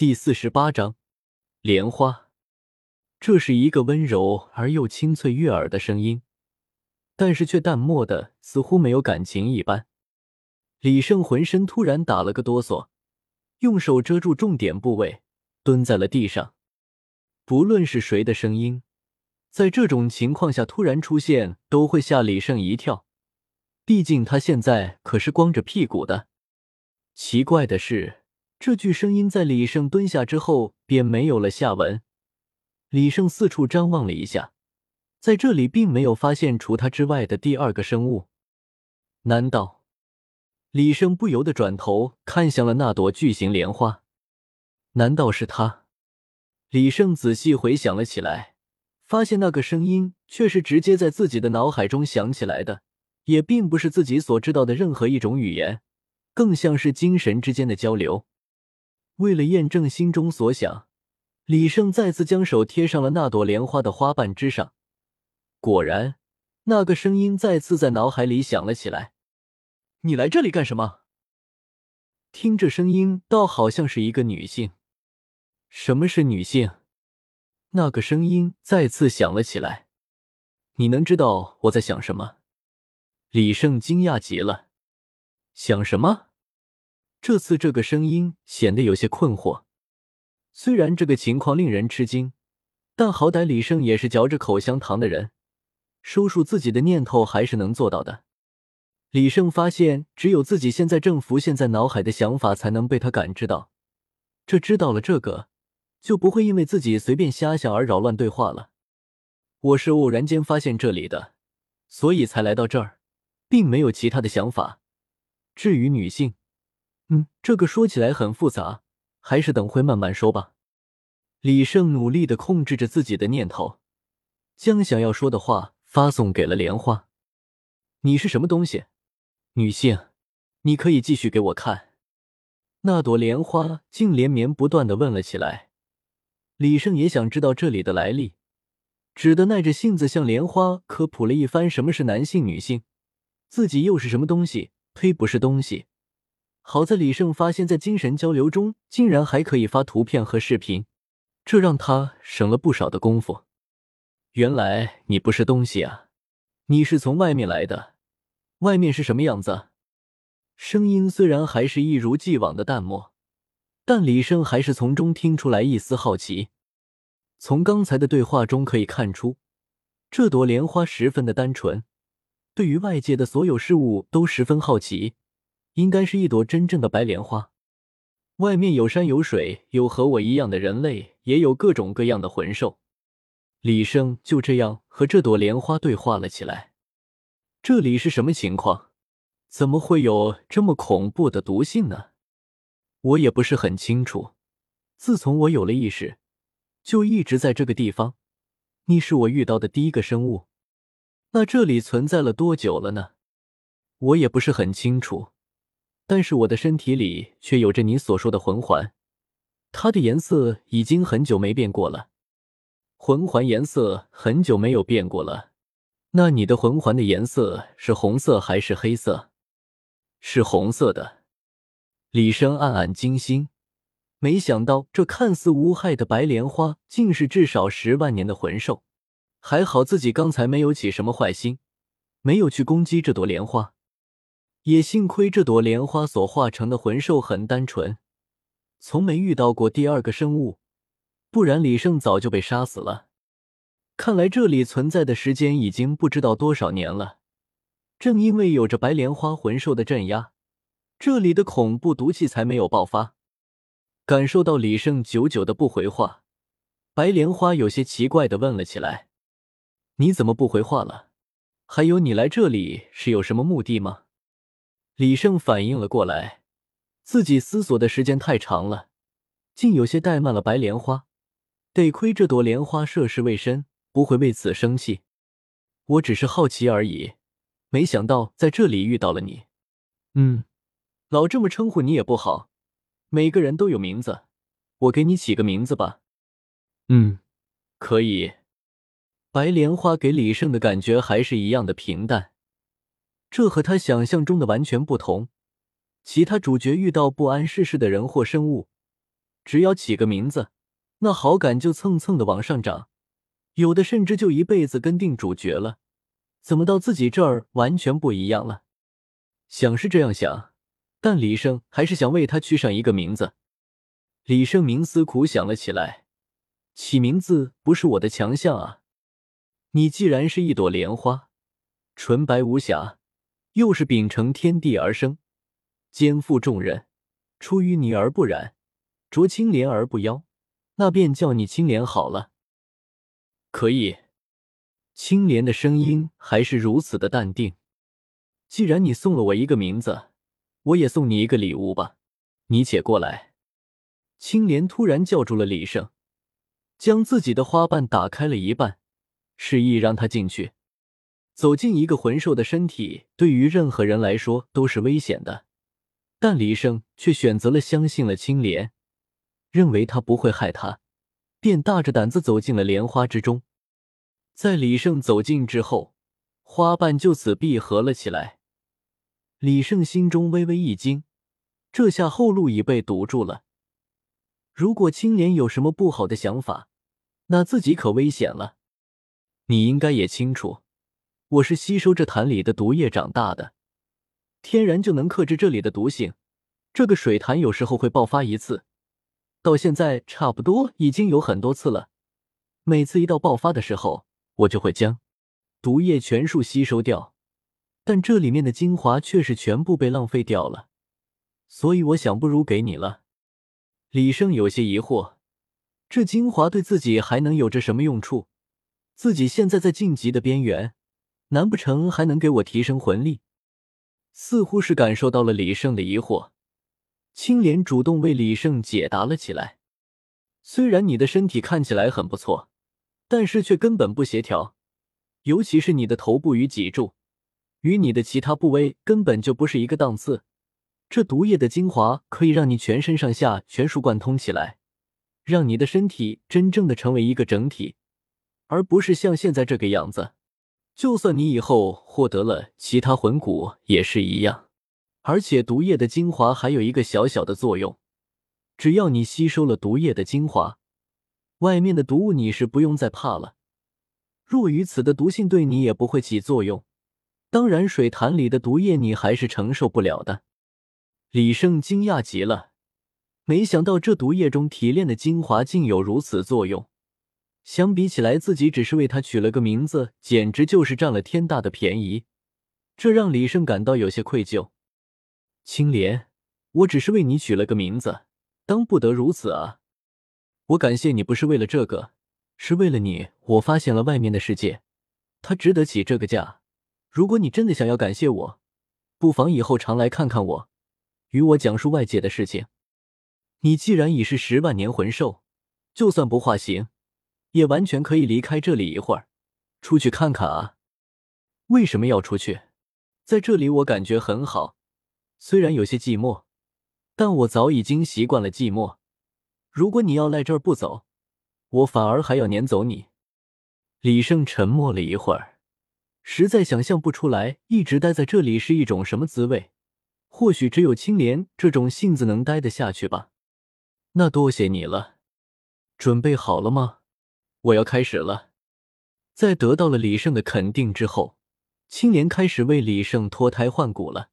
第四十八章莲花。这是一个温柔而又清脆悦耳的声音，但是却淡漠的，似乎没有感情一般。李胜浑身突然打了个哆嗦，用手遮住重点部位，蹲在了地上。不论是谁的声音，在这种情况下突然出现，都会吓李胜一跳。毕竟他现在可是光着屁股的。奇怪的是。这句声音在李胜蹲下之后便没有了下文。李胜四处张望了一下，在这里并没有发现除他之外的第二个生物。难道？李胜不由得转头看向了那朵巨型莲花。难道是他？李胜仔细回想了起来，发现那个声音却是直接在自己的脑海中响起来的，也并不是自己所知道的任何一种语言，更像是精神之间的交流。为了验证心中所想，李胜再次将手贴上了那朵莲花的花瓣之上。果然，那个声音再次在脑海里响了起来：“你来这里干什么？”听这声音，倒好像是一个女性。什么是女性？那个声音再次响了起来：“你能知道我在想什么？”李胜惊讶极了：“想什么？”这次这个声音显得有些困惑，虽然这个情况令人吃惊，但好歹李胜也是嚼着口香糖的人，收束自己的念头还是能做到的。李胜发现，只有自己现在正浮现在脑海的想法才能被他感知到，这知道了这个，就不会因为自己随便瞎想而扰乱对话了。我是偶然间发现这里的，所以才来到这儿，并没有其他的想法。至于女性。嗯，这个说起来很复杂，还是等会慢慢说吧。李胜努力的控制着自己的念头，将想要说的话发送给了莲花。你是什么东西？女性，你可以继续给我看。那朵莲花竟连绵不断的问了起来。李胜也想知道这里的来历，只得耐着性子向莲花科普了一番什么是男性、女性，自己又是什么东西？呸，不是东西。好在李胜发现，在精神交流中竟然还可以发图片和视频，这让他省了不少的功夫。原来你不是东西啊，你是从外面来的。外面是什么样子？声音虽然还是一如既往的淡漠，但李胜还是从中听出来一丝好奇。从刚才的对话中可以看出，这朵莲花十分的单纯，对于外界的所有事物都十分好奇。应该是一朵真正的白莲花，外面有山有水，有和我一样的人类，也有各种各样的魂兽。李胜就这样和这朵莲花对话了起来。这里是什么情况？怎么会有这么恐怖的毒性呢？我也不是很清楚。自从我有了意识，就一直在这个地方。你是我遇到的第一个生物。那这里存在了多久了呢？我也不是很清楚。但是我的身体里却有着你所说的魂环，它的颜色已经很久没变过了。魂环颜色很久没有变过了，那你的魂环的颜色是红色还是黑色？是红色的。李生暗暗惊心，没想到这看似无害的白莲花，竟是至少十万年的魂兽。还好自己刚才没有起什么坏心，没有去攻击这朵莲花。也幸亏这朵莲花所化成的魂兽很单纯，从没遇到过第二个生物，不然李胜早就被杀死了。看来这里存在的时间已经不知道多少年了。正因为有着白莲花魂兽的镇压，这里的恐怖毒气才没有爆发。感受到李胜久久的不回话，白莲花有些奇怪的问了起来：“你怎么不回话了？还有，你来这里是有什么目的吗？”李胜反应了过来，自己思索的时间太长了，竟有些怠慢了白莲花。得亏这朵莲花涉世未深，不会为此生气。我只是好奇而已，没想到在这里遇到了你。嗯，老这么称呼你也不好，每个人都有名字，我给你起个名字吧。嗯，可以。白莲花给李胜的感觉还是一样的平淡。这和他想象中的完全不同。其他主角遇到不谙世事的人或生物，只要起个名字，那好感就蹭蹭的往上涨，有的甚至就一辈子跟定主角了。怎么到自己这儿完全不一样了？想是这样想，但李胜还是想为他取上一个名字。李胜冥思苦想了起来，起名字不是我的强项啊。你既然是一朵莲花，纯白无瑕，又是秉承天地而生，肩负重任，出淤泥而不染，濯清涟而不妖，那便叫你清莲好了。可以。青莲的声音还是如此的淡定。既然你送了我一个名字，我也送你一个礼物吧。你且过来。青莲突然叫住了李胜，将自己的花瓣打开了一半，示意让他进去。走进一个魂兽的身体，对于任何人来说都是危险的，但李胜却选择了相信了青莲，认为他不会害他，便大着胆子走进了莲花之中。在李胜走近之后，花瓣就此闭合了起来。李胜心中微微一惊，这下后路已被堵住了。如果青莲有什么不好的想法，那自己可危险了。你应该也清楚，我是吸收这潭里的毒液长大的，天然就能克制这里的毒性。这个水潭有时候会爆发一次，到现在差不多已经有很多次了。每次一到爆发的时候，我就会将毒液全数吸收掉，但这里面的精华却是全部被浪费掉了，所以我想不如给你了。李胜有些疑惑，这精华对自己还能有着什么用处？自己现在在晋级的边缘，难不成还能给我提升魂力？似乎是感受到了李胜的疑惑，青莲主动为李胜解答了起来。虽然你的身体看起来很不错。但是却根本不协调，尤其是你的头部与脊柱，与你的其他部位根本就不是一个档次。这毒液的精华可以让你全身上下全数贯通起来，让你的身体真正的成为一个整体，而不是像现在这个样子。就算你以后获得了其他魂骨也是一样。而且毒液的精华还有一个小小的作用，只要你吸收了毒液的精华。外面的毒物你是不用再怕了，若于此的毒性对你也不会起作用。当然，水潭里的毒液你还是承受不了的。李胜惊讶极了，没想到这毒液中提炼的精华竟有如此作用。相比起来，自己只是为他取了个名字，简直就是占了天大的便宜，这让李胜感到有些愧疚。青莲，我只是为你取了个名字，当不得如此啊。我感谢你不是为了这个，是为了你，我发现了外面的世界，它值得起这个价。如果你真的想要感谢我，不妨以后常来看看我，与我讲述外界的事情。你既然已是十万年魂兽，就算不化形，也完全可以离开这里一会儿，出去看看啊。为什么要出去？在这里我感觉很好，虽然有些寂寞，但我早已经习惯了寂寞。如果你要赖这儿不走，我反而还要撵走你。李胜沉默了一会儿，实在想象不出来一直待在这里是一种什么滋味。或许只有青莲这种性子能待得下去吧。那多谢你了。准备好了吗？我要开始了。在得到了李胜的肯定之后，青莲开始为李胜脱胎换骨了。